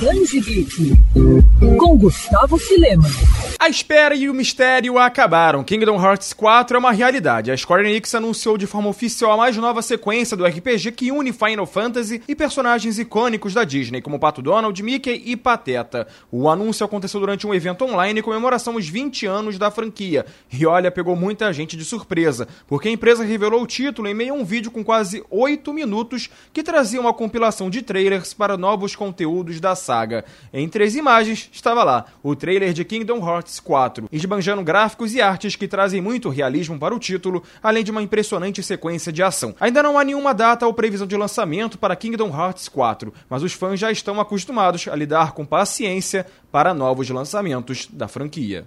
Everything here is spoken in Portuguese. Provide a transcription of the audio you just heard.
Danji Geek, com Gustavo Filema. A espera e o mistério acabaram. Kingdom Hearts 4 é uma realidade. A Square Enix anunciou de forma oficial a mais nova sequência do RPG que une Final Fantasy e personagens icônicos da Disney, como Pato Donald, Mickey e Pateta. O anúncio aconteceu durante um evento online em comemoração aos 20 anos da franquia. E olha, pegou muita gente de surpresa, porque a empresa revelou o título em meio a um vídeo com quase 8 minutos que trazia uma compilação de trailers para novos conteúdos da saga. Entre as imagens estava lá o trailer de Kingdom Hearts 4, esbanjando gráficos e artes que trazem muito realismo para o título, além de uma impressionante sequência de ação. Ainda não há nenhuma data ou previsão de lançamento para Kingdom Hearts 4, mas os fãs já estão acostumados a lidar com paciência para novos lançamentos da franquia.